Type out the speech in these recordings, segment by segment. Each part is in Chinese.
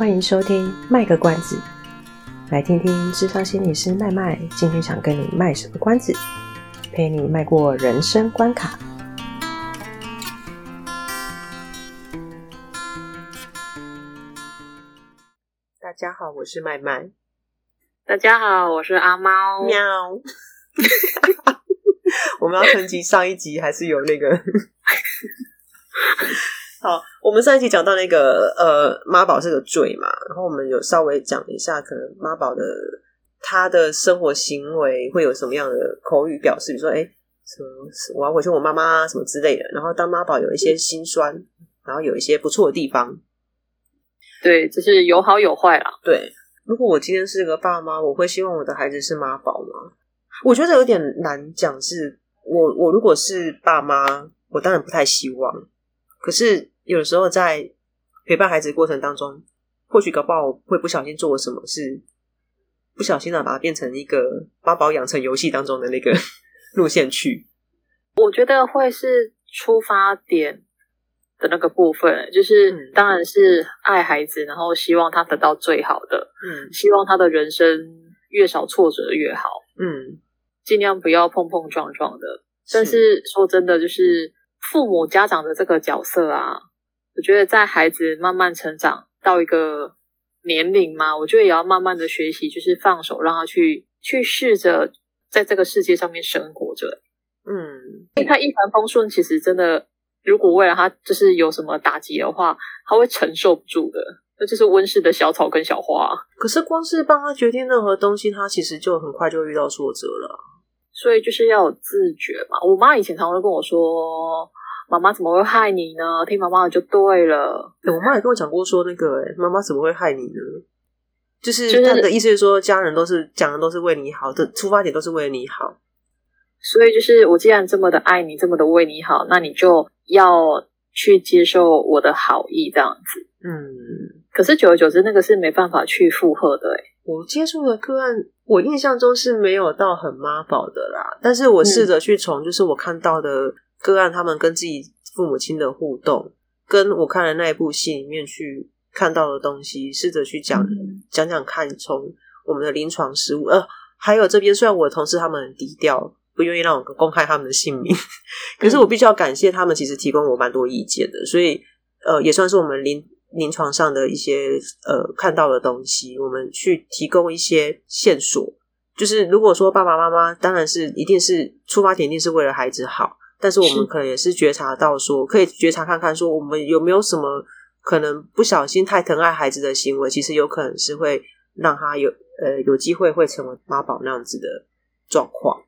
欢迎收听卖个关子，来听听智商心理师麦麦今天想跟你卖什么关子，陪你迈过人生关卡。大家好，我是麦麦。大家好，我是阿猫。喵。我们要承继上一集，还是有那个？好，我们上一期讲到那个呃妈宝这个罪嘛，然后我们有稍微讲了一下，可能妈宝的他的生活行为会有什么样的口语表示，比如说哎什么我要回去我妈妈什么之类的。然后当妈宝有一些心酸，然后有一些不错的地方，对，就是有好有坏啦。对，如果我今天是个爸妈，我会希望我的孩子是妈宝吗？我觉得有点难讲，是我我如果是爸妈，我当然不太希望。可是有时候在陪伴孩子的过程当中，或许搞不好会不小心做了什么事，不小心的把它变成一个妈宝养成游戏当中的那个 路线去。我觉得会是出发点的那个部分，就是当然是爱孩子，然后希望他得到最好的，嗯，希望他的人生越少挫折越好，嗯，尽量不要碰碰撞撞的。但是说真的，就是。父母家长的这个角色啊，我觉得在孩子慢慢成长到一个年龄嘛，我觉得也要慢慢的学习，就是放手让他去去试着在这个世界上面生活着。嗯，因为他一帆风顺，其实真的，如果为了他就是有什么打击的话，他会承受不住的。那就是温室的小草跟小花。可是光是帮他决定任何东西，他其实就很快就遇到挫折了。所以就是要有自觉嘛。我妈以前常常会跟我说：“妈妈怎么会害你呢？听妈妈的就对了。欸”我妈也跟我讲过说那个、欸：“妈妈怎么会害你呢？”就是她的意思是说，家人都是讲的都是为你好的，出发点都是为了你好。所以就是我既然这么的爱你，这么的为你好，那你就要去接受我的好意，这样子。嗯。可是久而久之，那个是没办法去负荷的、欸。哎，我接触的个案。我印象中是没有到很妈宝的啦，但是我试着去从就是我看到的个案，他们跟自己父母亲的互动，跟我看的那一部戏里面去看到的东西，试着去讲讲讲看，从我们的临床实务，呃，还有这边虽然我的同事他们很低调，不愿意让我公开他们的姓名，可是我必须要感谢他们，其实提供我蛮多意见的，所以呃，也算是我们临。临床上的一些呃看到的东西，我们去提供一些线索。就是如果说爸爸妈妈当然是一定是出发点一定是为了孩子好，但是我们可能也是觉察到说，可以觉察看看说，我们有没有什么可能不小心太疼爱孩子的行为，其实有可能是会让他有呃有机会会成为妈宝那样子的状况。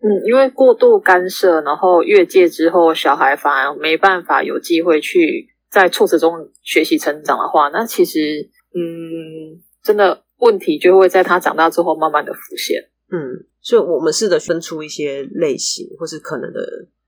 嗯，因为过度干涉，然后越界之后，小孩反而没办法有机会去。在挫折中学习成长的话，那其实，嗯，真的问题就会在他长大之后慢慢的浮现。嗯，所以我们试着分出一些类型或是可能的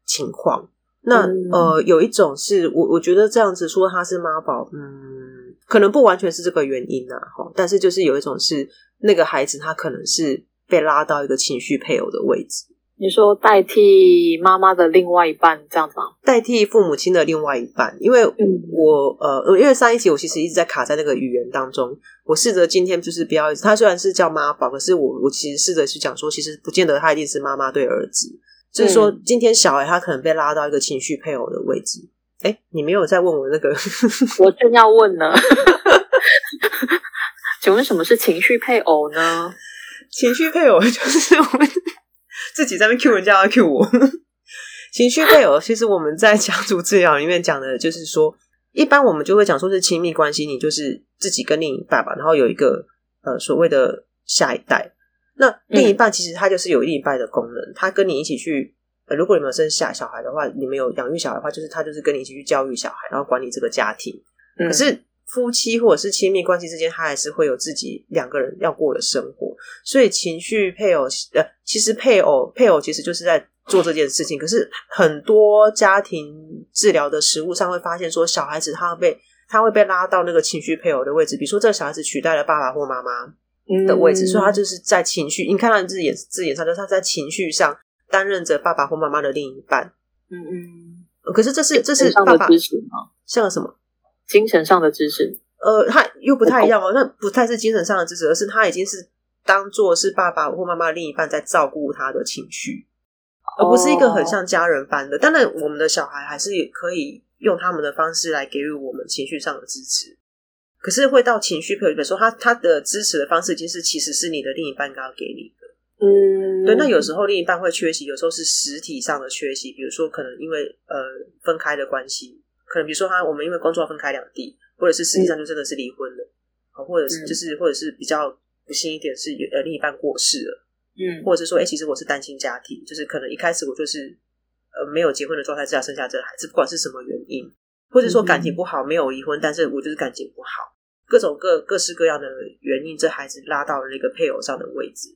情况。那、嗯、呃，有一种是我我觉得这样子说他是妈宝，嗯，可能不完全是这个原因啊，哈。但是就是有一种是那个孩子他可能是被拉到一个情绪配偶的位置。你说代替妈妈的另外一半这样子吗？代替父母亲的另外一半，因为我呃，因为上一集我其实一直在卡在那个语言当中。我试着今天就是不要，他虽然是叫妈宝，可是我我其实试着去讲说，其实不见得他一定是妈妈对儿子，就是说今天小孩他可能被拉到一个情绪配偶的位置。哎，你没有在问我那个？我正要问呢。请问什么是情绪配偶呢？情绪配偶就是我们。自己在那 Q 人家要 Q 我，情绪配偶。其实我们在家族治疗里面讲的，就是说，一般我们就会讲说是亲密关系，你就是自己跟另一半吧，然后有一个呃所谓的下一代。那另一半其实他就是有另一半的功能，他跟你一起去。呃，如果你们有生下小孩的话，你们有养育小孩的话，就是他就是跟你一起去教育小孩，然后管理这个家庭。可是。夫妻或者是亲密关系之间，他还是会有自己两个人要过的生活，所以情绪配偶呃，其实配偶配偶其实就是在做这件事情。可是很多家庭治疗的实务上会发现，说小孩子他会被他会被拉到那个情绪配偶的位置，比如说这个小孩子取代了爸爸或妈妈的位置，嗯、所以他就是在情绪，你看到字眼自眼上，就是他在情绪上担任着爸爸或妈妈的另一半。嗯嗯，可是这是这是爸爸支持吗？像什么？精神上的支持，呃，他又不太一样哦，那不太是精神上的支持，而是他已经是当做是爸爸或妈妈另一半在照顾他的情绪，而不是一个很像家人般的。当然，我们的小孩还是可以用他们的方式来给予我们情绪上的支持。可是会到情绪，比如说他他的支持的方式，已经是其实是你的另一半刚刚给你的。嗯，对。那有时候另一半会缺席，有时候是实体上的缺席，比如说可能因为呃分开的关系，可能比如说他我们因为工作要分开两地，或者是实际上就真的是离婚了，嗯、或者是就是或者是比较不幸一点是呃另一半过世了，嗯，或者是说哎、欸、其实我是单亲家庭，就是可能一开始我就是呃没有结婚的状态之下生下这个孩子，不管是什么原因，或者说感情不好没有离婚，但是我就是感情不好。各种各各式各样的原因，这孩子拉到了那个配偶上的位置。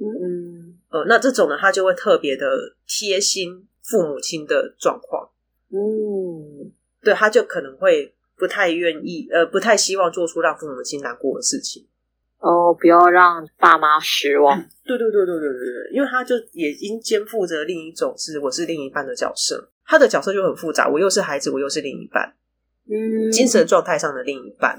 嗯嗯，呃，那这种呢，他就会特别的贴心父母亲的状况。嗯，对，他就可能会不太愿意，呃，不太希望做出让父母亲难过的事情。哦，不要让爸妈失望。嗯。对对对对对对对，因为他就也已经肩负着另一种是我是另一半的角色，他的角色就很复杂。我又是孩子，我又是另一半。嗯，精神状态上的另一半。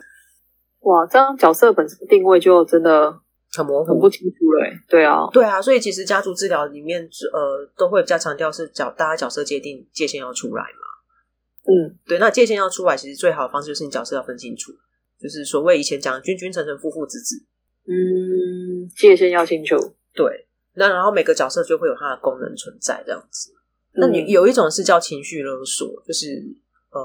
哇，这样角色本身定位就真的很模糊、很不清楚了。对啊，对啊，所以其实家族治疗里面，呃，都会比较强调是角大家角色界定界限要出来嘛。嗯，对，那界限要出来，其实最好的方式就是你角色要分清楚，就是所谓以前讲的君君臣臣、父父子子。嗯，界限要清楚。对，那然后每个角色就会有它的功能存在，这样子。那你有一种是叫情绪勒索，就是呃，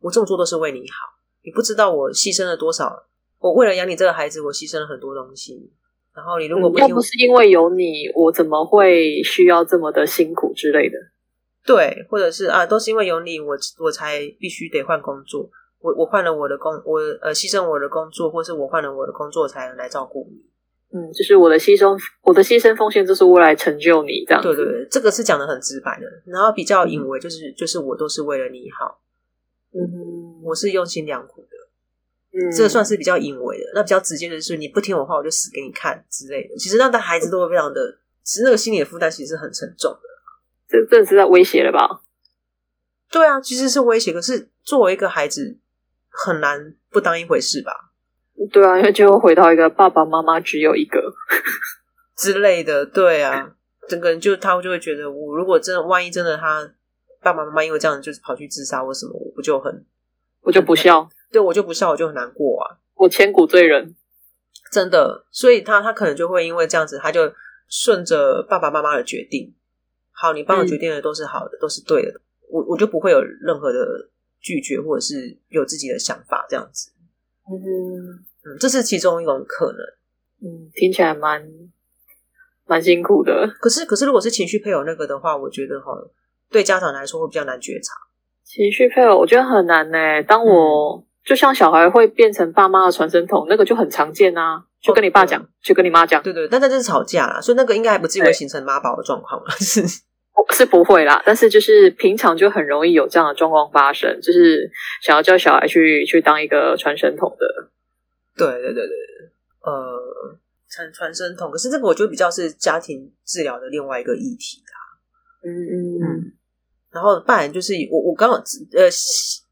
我这么做都是为你好。你不知道我牺牲了多少，我为了养你这个孩子，我牺牲了很多东西。然后你如果不不是因为有你，我怎么会需要这么的辛苦之类的？对，或者是啊，都是因为有你，我我才必须得换工作。我我换了我的工，我呃牺牲我的工作，或是我换了我的工作才能来照顾你。嗯，就是我的牺牲，我的牺牲奉献，就是为了成就你这样。对对对，这个是讲的很直白的。然后比较隐为，就是就是我都是为了你好。嗯，我是用心良苦的，嗯，这个算是比较隐微的。那比较直接的是，你不听我话，我就死给你看之类的。其实让的孩子都会非常的，其实那个心理的负担其实是很沉重的。这这是在威胁了吧？对啊，其实是威胁。可是作为一个孩子，很难不当一回事吧？对啊，因为就会回到一个爸爸妈妈只有一个 之类的。对啊，整个人就他就会觉得，我如果真的万一真的他。爸爸妈妈因为这样就是跑去自杀或什么，我不就很，我就不笑，对我就不笑，我就很难过啊，我千古罪人，真的，所以他他可能就会因为这样子，他就顺着爸爸妈妈的决定，好，你帮我决定的都是好的，嗯、都是对的，我我就不会有任何的拒绝或者是有自己的想法这样子，嗯嗯，这是其中一种可能，嗯，听起来蛮蛮辛苦的，可是可是如果是情绪配偶那个的话，我觉得哈。对家长来说会比较难觉察情绪配偶，我觉得很难呢。当我、嗯、就像小孩会变成爸妈的传声筒，那个就很常见啊。就跟你爸讲，就跟你妈讲，对对。但那这是吵架啦，所以那个应该还不至于会形成妈宝的状况是是不会啦。但是就是平常就很容易有这样的状况发生，就是想要叫小孩去去当一个传声筒的。对对对对，呃，传传声筒。可是这个我觉得比较是家庭治疗的另外一个议题啦。嗯嗯嗯。然后，不然就是我我刚好呃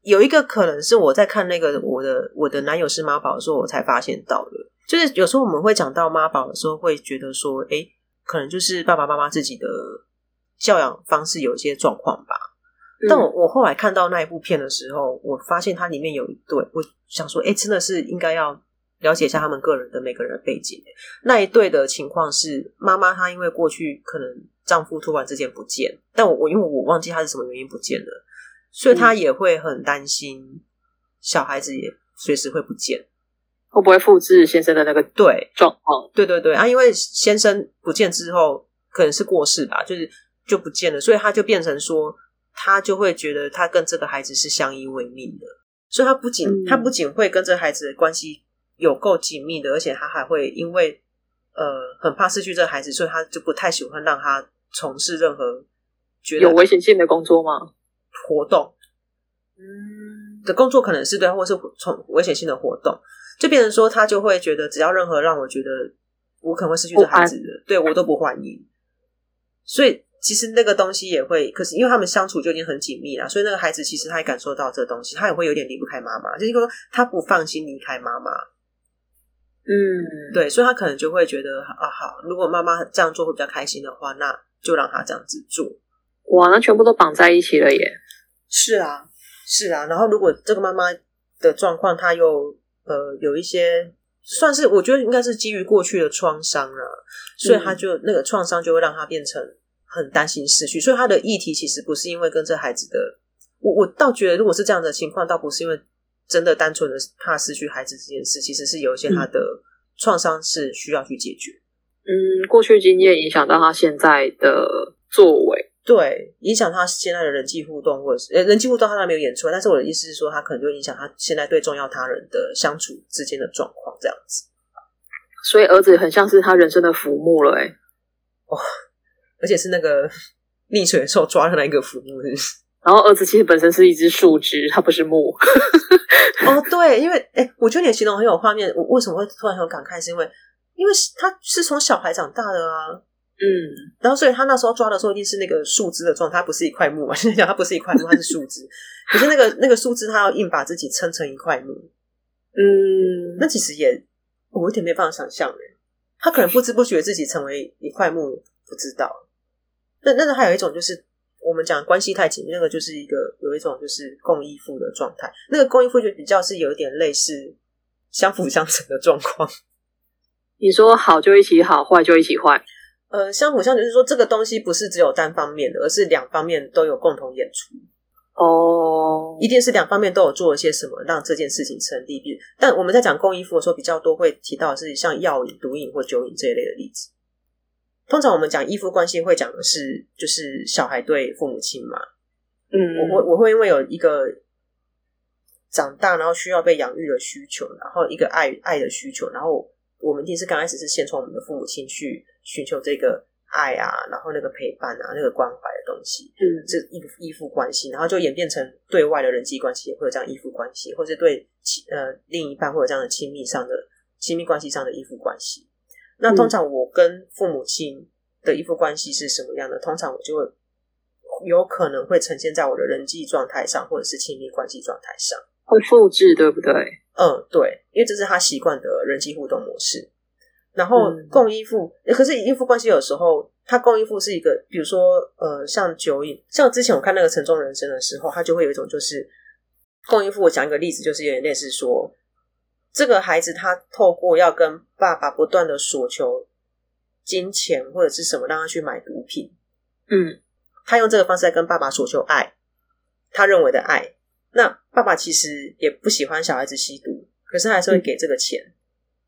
有一个可能是我在看那个我的我的男友是妈宝的时候，我才发现到的，就是有时候我们会讲到妈宝的时候，会觉得说，哎，可能就是爸爸妈妈自己的教养方式有一些状况吧。嗯、但我我后来看到那一部片的时候，我发现它里面有一对，我想说，哎，真的是应该要了解一下他们个人的每个人的背景。那一对的情况是，妈妈她因为过去可能。丈夫突然之间不见，但我我因为我忘记他是什么原因不见了，所以她也会很担心小孩子也随时会不见，会不会复制先生的那个对状况？对对对啊，因为先生不见之后可能是过世吧，就是就不见了，所以他就变成说，他就会觉得他跟这个孩子是相依为命的，所以他不仅、嗯、他不仅会跟这个孩子的关系有够紧密的，而且他还会因为呃很怕失去这个孩子，所以他就不太喜欢让他。从事任何觉得有危险性的工作吗？活动，嗯，的工作可能是对，或是从危险性的活动，就变成说他就会觉得，只要任何让我觉得我可能会失去这孩子的，对我都不欢迎。所以其实那个东西也会，可是因为他们相处就已经很紧密了，所以那个孩子其实他也感受到这个东西，他也会有点离不开妈妈，就是说他不放心离开妈妈。嗯，对，所以他可能就会觉得啊，好，如果妈妈这样做会比较开心的话，那就让他这样子做。哇，那全部都绑在一起了耶！是啊，是啊。然后如果这个妈妈的状况，她又呃有一些，算是我觉得应该是基于过去的创伤了，所以他就、嗯、那个创伤就会让他变成很担心失去。所以他的议题其实不是因为跟这孩子的，我我倒觉得如果是这样的情况，倒不是因为。真的单纯的怕失去孩子这件事，其实是有一些他的创伤是需要去解决。嗯，过去经验影响到他现在的作为，对，影响他现在的人际互动，或者是呃人际互动他还没有演出来，但是我的意思是说，他可能就影响他现在对重要他人的相处之间的状况，这样子。所以儿子很像是他人生的浮木了，哎，哇，而且是那个 溺水的时候抓的那个浮木，是是？然后儿子其实本身是一只树枝，它不是木。哦，对，因为哎，我觉得你的形容很有画面。我为什么会突然很有感慨？是因为，因为他是从小孩长大的啊。嗯，然后所以他那时候抓的时候一定是那个树枝的状态，它不是一块木嘛。现在讲它不是一块木，它是树枝。可是那个那个树枝，它要硬把自己撑成一块木。嗯，那其实也我有点没办法想象哎。他可能不知不觉自己成为一块木，不知道。那那个还有一种就是。我们讲关系太紧密，那个就是一个有一种就是共依附的状态。那个共依附就比较是有一点类似相辅相成的状况。你说好就一起好，坏就一起坏。呃，相辅相成就是说这个东西不是只有单方面的，而是两方面都有共同演出。哦，一定是两方面都有做了些什么让这件事情成立。但我们在讲共依附的时候，比较多会提到的是像药瘾、毒瘾或酒瘾这一类的例子。通常我们讲依附关系，会讲的是就是小孩对父母亲嘛。嗯，我会我会因为有一个长大然后需要被养育的需求，然后一个爱爱的需求，然后我们一定是刚开始是先从我们的父母亲去寻求这个爱啊，然后那个陪伴啊，那个关怀的东西。嗯，这依依附关系，然后就演变成对外的人际关系也会有这样依附关系，或是对呃另一半会有这样的亲密上的亲密关系上的依附关系。那通常我跟父母亲的依附关系是什么样的？通常我就会有可能会呈现在我的人际状态上，或者是亲密关系状态上，会复制，对不对？嗯，对，因为这是他习惯的人际互动模式。然后共依附，嗯、可是依附关系有时候，他共依附是一个，比如说呃，像酒瘾，像之前我看那个《沉重人生》的时候，他就会有一种就是共依附。我讲一个例子，就是有点类似说。这个孩子他透过要跟爸爸不断的索求金钱或者是什么，让他去买毒品。嗯，他用这个方式在跟爸爸索求爱，他认为的爱。那爸爸其实也不喜欢小孩子吸毒，可是他还是会给这个钱、嗯、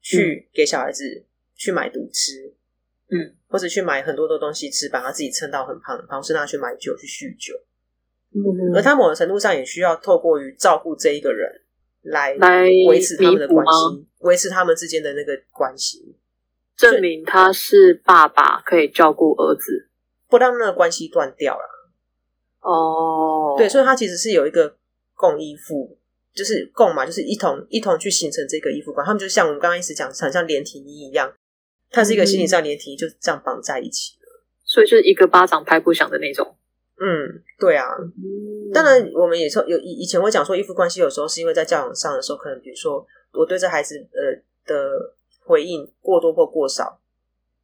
去给小孩子去买毒吃，嗯，或者去买很多的东西吃，把他自己撑到很胖，然后是让他去买酒去酗酒。嗯，而他某种程度上也需要透过于照顾这一个人。来来维持他们的关系，维持他们之间的那个关系，证明他是爸爸可以照顾儿子，不让那个关系断掉了。哦，对，所以他其实是有一个共依附，就是共嘛，就是一同一同去形成这个依附关系。他们就像我们刚刚一直讲，很像连体衣一样，它是一个心理上连体衣，就这样绑在一起了。所以就是一个巴掌拍不响的那种。嗯，对啊。当然，我们也说有以以前会讲说依附关系，有时候是因为在教养上的时候，可能比如说我对这孩子呃的回应过多或过少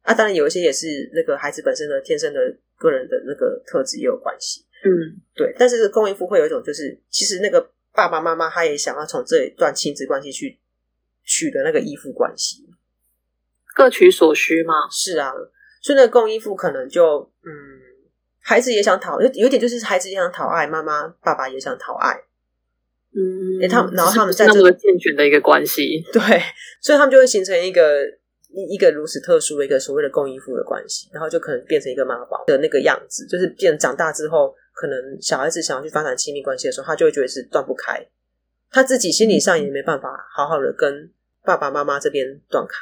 啊。当然有一些也是那个孩子本身的天生的个人的那个特质也有关系。嗯，对。但是共依附会有一种就是，其实那个爸爸妈妈他也想要从这一段亲子关系去取得那个依附关系，各取所需嘛。是啊，所以那个共依附可能就嗯。孩子也想讨，有有点就是孩子也想讨爱，妈妈爸爸也想讨爱，嗯，欸、他们然后他们在这么健全的一个关系，对，所以他们就会形成一个一一个如此特殊的一个所谓的共依附的关系，然后就可能变成一个妈宝的那个样子，就是变长大之后，可能小孩子想要去发展亲密关系的时候，他就会觉得是断不开，他自己心理上也没办法好好的跟爸爸妈妈这边断开，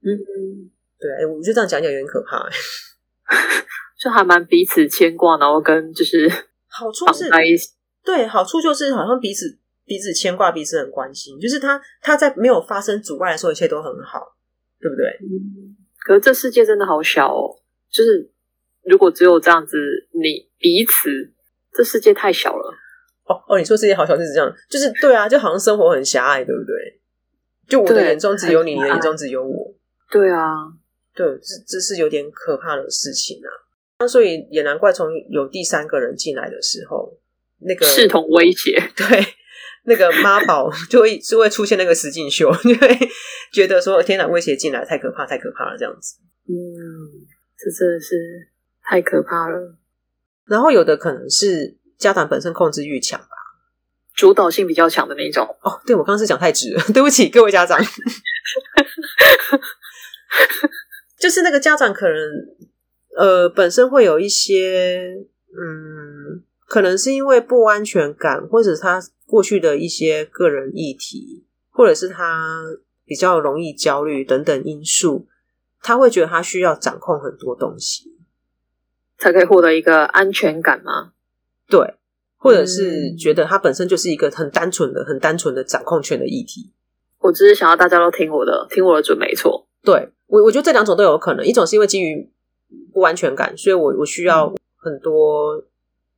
嗯，对，哎、欸，我觉得这样讲讲有点可怕、欸。就还蛮彼此牵挂，然后跟就是好处是对，好处就是好像彼此彼此牵挂，彼此很关心。就是他他在没有发生阻碍的时候，一切都很好，对不对？嗯。可是这世界真的好小哦，就是如果只有这样子，你彼此，这世界太小了。哦哦，你说世界好小就是这样，就是对啊，就好像生活很狭隘，对不对？就我的眼中只有你，你的眼中只有我。对啊，对，这这是有点可怕的事情啊。那所以也难怪，从有第三个人进来的时候，那个视同威胁，对，那个妈宝就会就会出现那个石进秀，就会觉得说天哪，威胁进来太可怕，太可怕了，这样子。嗯，这真的是太可怕了。然后有的可能是家长本身控制欲强吧，主导性比较强的那种。哦，对，我刚刚是讲太直了，对不起各位家长。就是那个家长可能，呃，本身会有一些，嗯，可能是因为不安全感，或者他过去的一些个人议题，或者是他比较容易焦虑等等因素，他会觉得他需要掌控很多东西，才可以获得一个安全感吗？对，或者是觉得他本身就是一个很单纯的、很单纯的掌控权的议题。我只是想要大家都听我的，听我的准没错。对，我，我觉得这两种都有可能。一种是因为基于不安全感，所以我我需要很多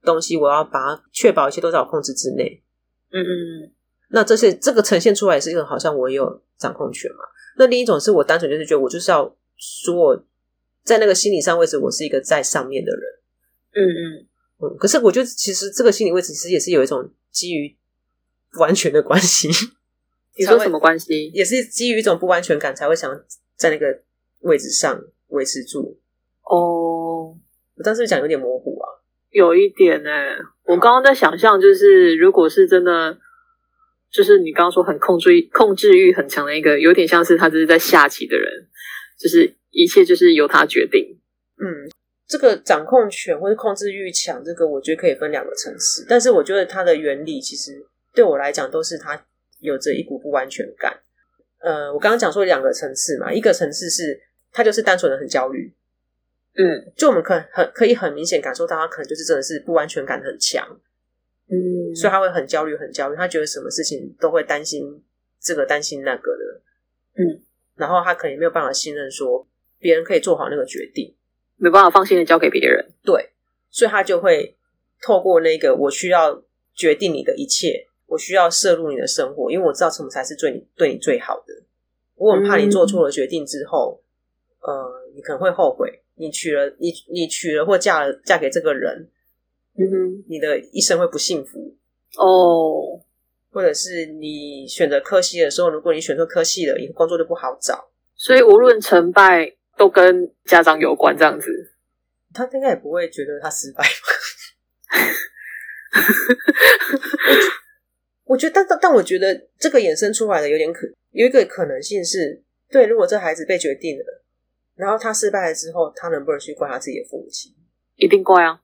东西，我要把它确保一切都在我控制之内。嗯嗯嗯。那这是这个呈现出来是一个好像我有掌控权嘛？那另一种是我单纯就是觉得我就是要说我在那个心理上位置，我是一个在上面的人。嗯嗯嗯。可是我觉得其实这个心理位置其实也是有一种基于不安全的关系。你说什么关系？也是基于一种不安全感，才会想在那个位置上维持住。哦，我当时讲有点模糊啊，有一点呢、欸。我刚刚在想象，就是如果是真的，就是你刚刚说很控制欲、控制欲很强的一个，有点像是他就是在下棋的人，就是一切就是由他决定。嗯，这个掌控权或者控制欲强，这个我觉得可以分两个层次，但是我觉得它的原理其实对我来讲都是他。有着一股不安全感，呃，我刚刚讲说两个层次嘛，一个层次是他就是单纯的很焦虑，嗯，就我们可很可以很明显感受到他可能就是真的是不安全感很强，嗯，所以他会很焦虑，很焦虑，他觉得什么事情都会担心这个担心那个的，嗯，然后他可能没有办法信任说别人可以做好那个决定，没办法放心的交给别人，对，所以他就会透过那个我需要决定你的一切。我需要摄入你的生活，因为我知道什么才是对你对你最好的。我很怕你做错了决定之后，嗯、呃，你可能会后悔。你娶了你你娶了或嫁了嫁给这个人，嗯哼，你的一生会不幸福哦。或者是你选择科系的时候，如果你选错科系了，以后工作就不好找。所以无论成败都跟家长有关，这样子，他应该也不会觉得他失败吧。我觉得，但但但我觉得这个衍生出来的有点可有一个可能性是，对，如果这孩子被决定了，然后他失败了之后，他能不能去怪他自己的父母亲？一定怪啊，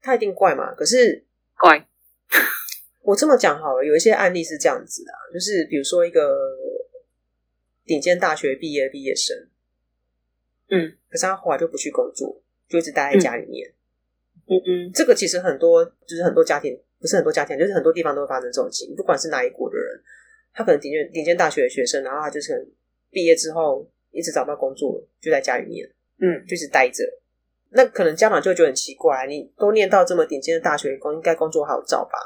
他一定怪嘛。可是怪，我这么讲好了，有一些案例是这样子的，就是比如说一个顶尖大学毕业毕业生，嗯，可是他后来就不去工作，就一直待在家里面，嗯嗯，这个其实很多就是很多家庭。不是很多家庭，就是很多地方都会发生这种情况。不管是哪一国的人，他可能顶尖顶尖大学的学生，然后他就是毕业之后一直找不到工作，就在家里面，嗯，就一直待着。那可能家长就会觉得很奇怪，你都念到这么顶尖的大学，工应该工作好找吧？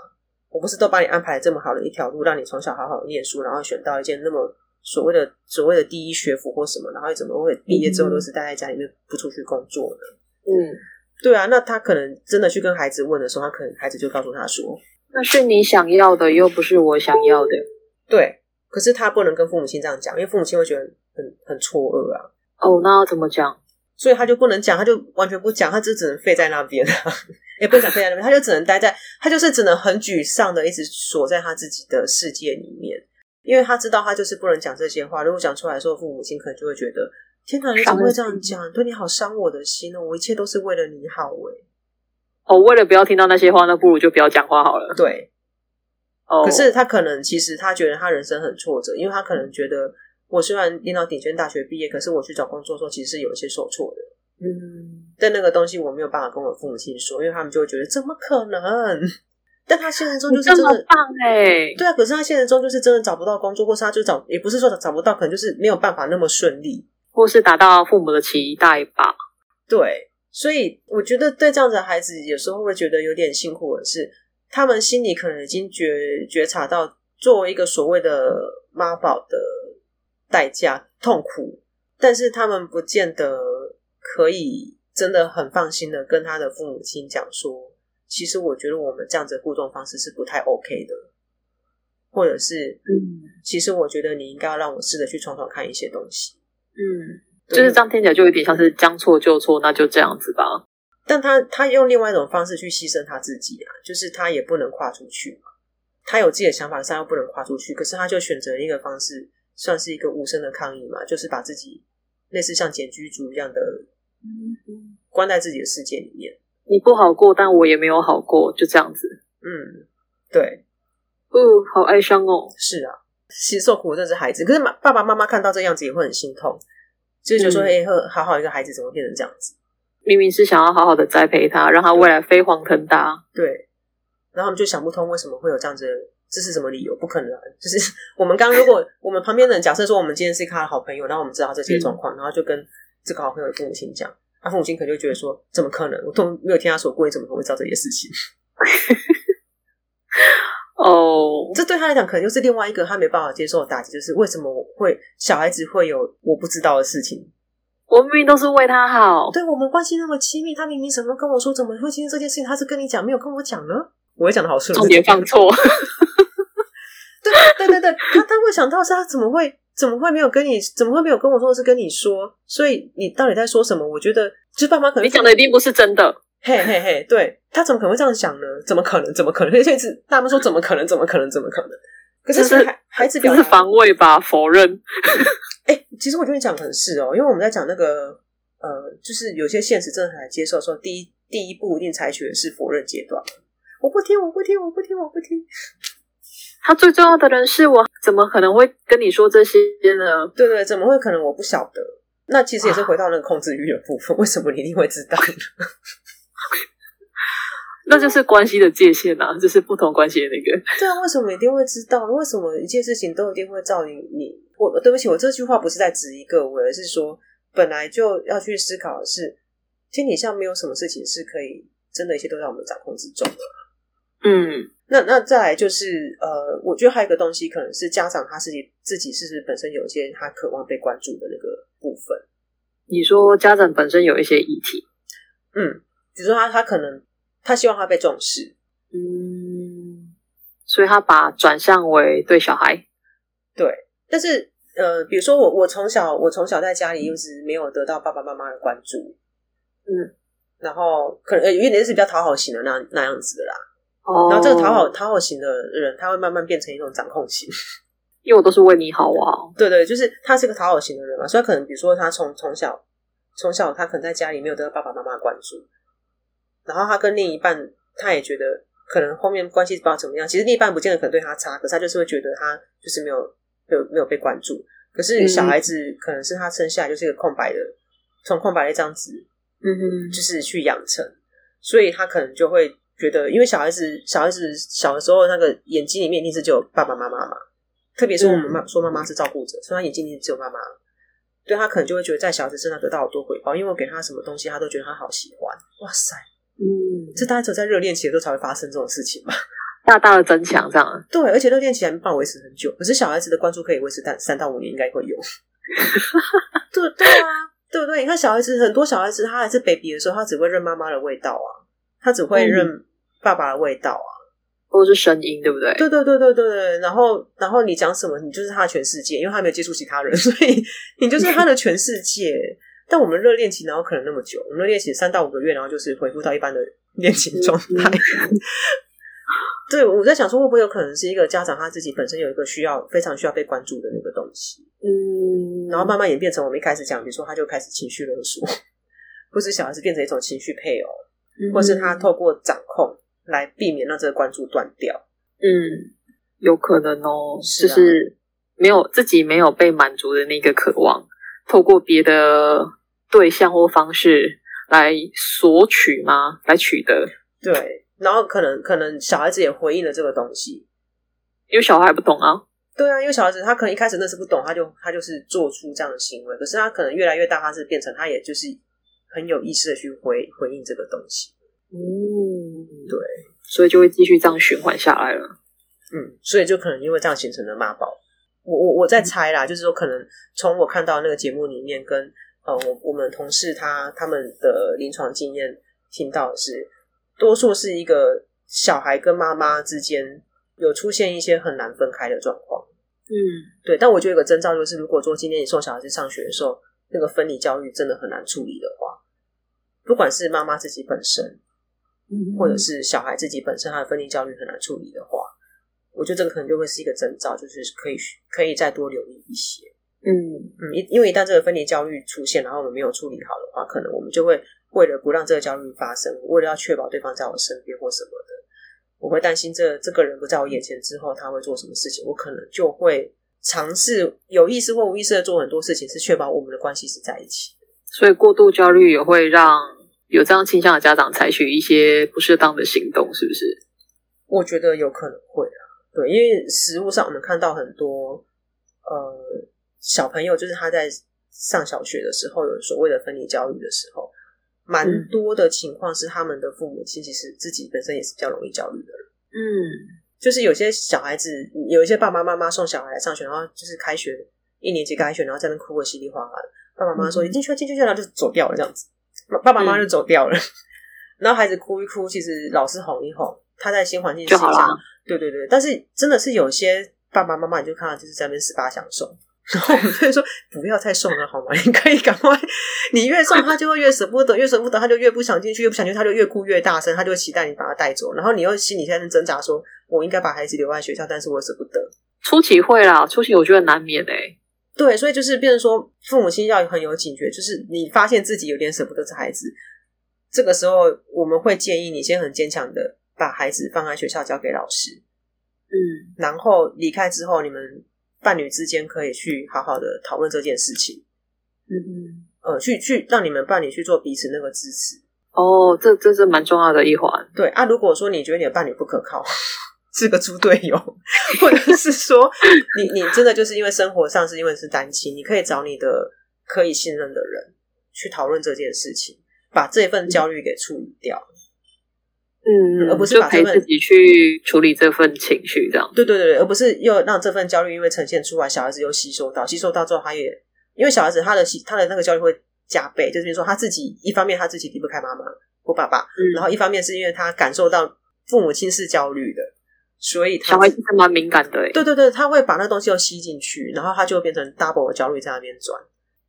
我不是都帮你安排了这么好的一条路，让你从小好好念书，然后选到一件那么所谓的所谓的第一学府或什么，然后怎么会毕业之后都是待在家里面不出去工作呢？嗯。对啊，那他可能真的去跟孩子问的时候，他可能孩子就告诉他说：“那是你想要的，又不是我想要的。”对，可是他不能跟父母亲这样讲，因为父母亲会觉得很很错愕啊。哦，那要怎么讲？所以他就不能讲，他就完全不讲，他就只能废在那边啊，也不想废在那边，他就只能待在，他就是只能很沮丧的一直锁在他自己的世界里面，因为他知道他就是不能讲这些话，如果讲出来的时候，父母亲可能就会觉得。天哪，你怎么会这样讲？对你好伤我的心哦！我一切都是为了你好诶。哦，为了不要听到那些话，那不如就不要讲话好了。对。哦。可是他可能其实他觉得他人生很挫折，因为他可能觉得我虽然念到顶尖大学毕业，可是我去找工作的时候其实是有一些受挫的。嗯。但那个东西我没有办法跟我父母亲说，因为他们就会觉得怎么可能？但他现实中就是真的这么棒哎。对啊，可是他现实中就是真的找不到工作，或是他就找也不是说找不到，可能就是没有办法那么顺利。或是达到父母的期待吧。对，所以我觉得对这样子的孩子，有时候会觉得有点辛苦的是，他们心里可能已经觉觉察到，作为一个所谓的妈宝的代价痛苦，但是他们不见得可以真的很放心的跟他的父母亲讲说，其实我觉得我们这样子的互动方式是不太 OK 的，或者是，嗯，其实我觉得你应该要让我试着去闯闯看一些东西，嗯。就是这样听起来就有点像是将错就错，那就这样子吧。但他他用另外一种方式去牺牲他自己啊，就是他也不能跨出去嘛。他有自己的想法，但又不能跨出去。可是他就选择一个方式，算是一个无声的抗议嘛，就是把自己类似像检居族一样的，关在自己的世界里面。你不好过，但我也没有好过，就这样子。嗯，对。哦，好哀伤哦。是啊，其实受苦的是孩子，可是妈爸爸妈妈看到这样子也会很心痛。所以就说：“哎、嗯，好好一个孩子，怎么变成这样子？明明是想要好好的栽培他，让他未来飞黄腾达。对，然后我们就想不通为什么会有这样子，这是什么理由？不可能、啊！就是 我们刚刚，如果我们旁边的人假设说，我们今天是他的好朋友，然后我们知道这些状况，嗯、然后就跟这个好朋友的父母亲讲，他父母亲可能就觉得说：怎么可能？我都没有听他说过，你怎么会知道这些事情？” 哦，这对他来讲可能就是另外一个他没办法接受的打击，就是为什么我会小孩子会有我不知道的事情？我明明都是为他好，对我们关系那么亲密，他明明什么跟我说，怎么会今天这件事情他是跟你讲，没有跟我讲呢？我也讲的好顺，重点放错。对对对对，他他会想到是他怎么会怎么会没有跟你，怎么会没有跟我说是跟你说？所以你到底在说什么？我觉得就是爸妈可能你讲的一定不是真的。嘿嘿嘿，对，他怎么可能会这样想呢？怎么可能？怎么可能？而且是他们说怎么可能？怎么可能？怎么可能？可是孩是孩子表示防卫吧，否认。哎、欸，其实我觉得你讲的很是哦，因为我们在讲那个呃，就是有些现实真的很难接受，说第一第一步一定采取的是否认阶段。我不听，我不听，我不听，我不听。他最重要的人是我，怎么可能会跟你说这些呢？对对，怎么会可能？我不晓得。那其实也是回到那个控制欲的部分。为什么你一定会知道呢？那就是关系的界限啊，就是不同关系的那个。对啊，为什么一定会知道？为什么一件事情都一定会照你？你我对不起，我这句话不是在指一个我，而是说本来就要去思考的是，天底下没有什么事情是可以真的，一切都在我们掌控之中的。嗯，那那再来就是呃，我觉得还有一个东西，可能是家长他自己自己是不是本身有一些他渴望被关注的那个部分。你说家长本身有一些议题，嗯，比如说他他可能。他希望他被重视，嗯，所以他把转向为对小孩，对。但是，呃，比如说我，我从小，我从小在家里又是没有得到爸爸妈妈的关注，嗯，然后可能呃，有点是比较讨好型的那那样子的啦。哦，然后这个讨好讨好型的人，他会慢慢变成一种掌控型，因为我都是为你好啊。对对，就是他是个讨好型的人嘛，所以可能比如说他从从小从小他可能在家里没有得到爸爸妈妈的关注。然后他跟另一半，他也觉得可能后面关系不知道怎么样。其实另一半不见得可能对他差，可是他就是会觉得他就是没有没有没有被关注。可是小孩子可能是他生下来就是一个空白的，从空白的一张纸，嗯哼，就是去养成，所以他可能就会觉得，因为小孩子小孩子小的时候那个眼睛里面一定是只有爸爸妈妈嘛，特别是我们妈说妈妈是照顾者，所以他眼睛里只有妈妈，对他可能就会觉得在小孩子身上得到好多回报，因为我给他什么东西，他都觉得他好喜欢。哇塞！嗯，这大概只有在热恋期的时候才会发生这种事情吧？大大的增强这样。对，而且热恋期还没办法维持很久，可是小孩子的关注可以维持三三到五年，应该会有。对对啊，对不对？你看小孩子，很多小孩子他还是 baby 的时候，他只会认妈妈的味道啊，他只会认爸爸的味道啊，或者是声音，对不对？对对对对对对。然后然后你讲什么，你就是他的全世界，因为他没有接触其他人，所以你就是他的全世界。但我们热恋期然后可能那么久，我们热恋期三到五个月，然后就是恢复到一般的恋情状态。对，我在想说，会不会有可能是一个家长他自己本身有一个需要非常需要被关注的那个东西？嗯，然后慢慢演变成我们一开始讲，比如说他就开始情绪勒索，或是小孩子变成一种情绪配偶，嗯、或是他透过掌控来避免让这个关注断掉。嗯，有可能哦，是啊、就是没有自己没有被满足的那个渴望，透过别的。对象或方式来索取吗？来取得？对，然后可能可能小孩子也回应了这个东西，因为小孩还不懂啊。对啊，因为小孩子他可能一开始那是不懂，他就他就是做出这样的行为。可是他可能越来越大，他是变成他也就是很有意识的去回回应这个东西。嗯，对，所以就会继续这样循环下来了。嗯，所以就可能因为这样形成了妈宝。我我我在猜啦，嗯、就是说可能从我看到那个节目里面跟呃我我们同事他他们的临床经验听到的是，多数是一个小孩跟妈妈之间有出现一些很难分开的状况。嗯，对。但我觉得有个征兆就是，如果说今天你送小孩子上学的时候，那个分离焦虑真的很难处理的话，不管是妈妈自己本身，嗯，或者是小孩自己本身他的分离焦虑很难处理的话。我觉得这个可能就会是一个征兆，就是可以可以再多留意一些。嗯嗯，因因为一旦这个分离焦虑出现，然后我们没有处理好的话，可能我们就会为了不让这个焦虑发生，为了要确保对方在我身边或什么的，我会担心这这个人不在我眼前之后他会做什么事情，我可能就会尝试有意识或无意识的做很多事情，是确保我们的关系是在一起的。所以过度焦虑也会让有这样倾向的家长采取一些不适当的行动，是不是？我觉得有可能会啊。对，因为实物上我们看到很多呃小朋友，就是他在上小学的时候有所谓的分离焦虑的时候，蛮多的情况是他们的父母亲其实自己本身也是比较容易焦虑的人。嗯，就是有些小孩子，有一些爸爸妈妈送小孩来上学，然后就是开学一年级开学，然后在那哭个稀里哗啦的，爸爸妈妈说你进去了，进去了，然后就走掉了这样子，爸爸妈妈就走掉了，嗯、然后孩子哭一哭，其实老师哄一哄，他在新环境就好了。对对对，但是真的是有些爸爸妈妈，你就看到就是在那边十八想送，然后我们就说不要再送了好吗？你可以赶快，你越送他就会越舍不得，越舍不得他就越不想进去，越不想进去他就越哭越大声，他就会期待你把他带走，然后你又心里在那挣扎说，我应该把孩子留在学校，但是我舍不得。初期会啦，初期我觉得难免哎、欸。对，所以就是变成说父母亲要很有警觉，就是你发现自己有点舍不得这孩子，这个时候我们会建议你先很坚强的。把孩子放在学校交给老师，嗯，然后离开之后，你们伴侣之间可以去好好的讨论这件事情，嗯嗯，呃，去去让你们伴侣去做彼此那个支持。哦，这这是蛮重要的一环。对啊，如果说你觉得你的伴侣不可靠，是个猪队友，或者是说你你真的就是因为生活上是因为是单亲，你可以找你的可以信任的人去讨论这件事情，把这份焦虑给处理掉。嗯，而不是把就陪自己去处理这份情绪，这样。对对对，而不是又让这份焦虑因为呈现出来，小孩子又吸收到，吸收到之后，他也因为小孩子他的他的那个焦虑会加倍，就是说他自己一方面他自己离不开妈妈或爸爸，嗯，然后一方面是因为他感受到父母亲是焦虑的，所以他小孩子是蛮敏感的，对对对，他会把那东西又吸进去，然后他就会变成 double 的焦虑在那边转。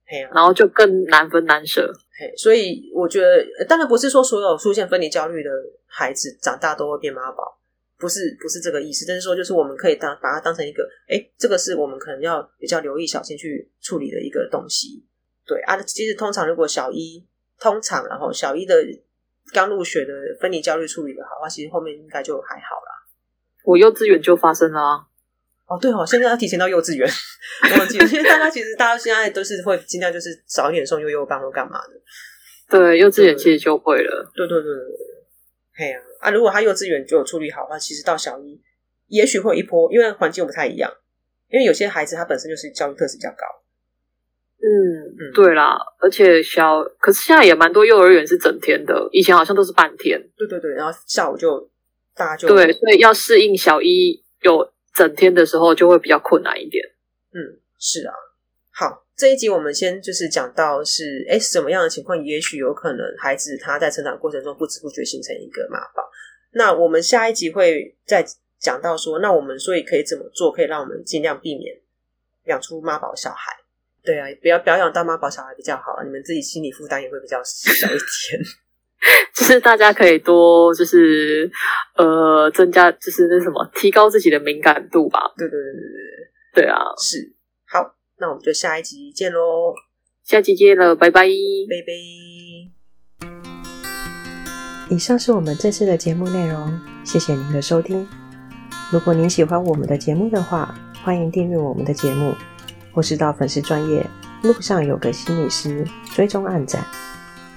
嘿然后就更难分难舍。嘿，所以我觉得，当然不是说所有出现分离焦虑的孩子长大都会变妈宝，不是不是这个意思。但是说，就是我们可以当把它当成一个，哎，这个是我们可能要比较留意、小心去处理的一个东西。对啊，其实通常如果小一通常，然后小一的刚入学的分离焦虑处理的好的话，其实后面应该就还好啦。我幼稚园就发生了啊。哦，对哦，现在要提前到幼稚园，忘记了，因为大家其实大家现在都是会尽量就是早一点送幼幼班或干嘛的。对，幼稚园其实就会了。对对对对对，嘿呀啊，啊！如果他幼稚园就有处理好的话，其实到小一也许会有一波，因为环境不太一样。因为有些孩子他本身就是教育特质比较高。嗯嗯，对啦，而且小可是现在也蛮多幼儿园是整天的，以前好像都是半天。对对对，然后下午就大家就对，所以要适应小一有。整天的时候就会比较困难一点。嗯，是啊。好，这一集我们先就是讲到是，哎，什么样的情况，也许有可能孩子他在成长过程中不知不觉形成一个妈宝。那我们下一集会再讲到说，那我们所以可以怎么做，可以让我们尽量避免养出妈宝小孩。对啊，不要不要养当妈宝小孩比较好，你们自己心理负担也会比较小一点。就是大家可以多，就是呃，增加，就是那什么，提高自己的敏感度吧。对对对对对，对啊，是。好，那我们就下一集见喽，下期见了，拜拜，拜拜。以上是我们这次的节目内容，谢谢您的收听。如果您喜欢我们的节目的话，欢迎订阅我们的节目，或是到粉丝专业路上有个心理师追踪暗赞。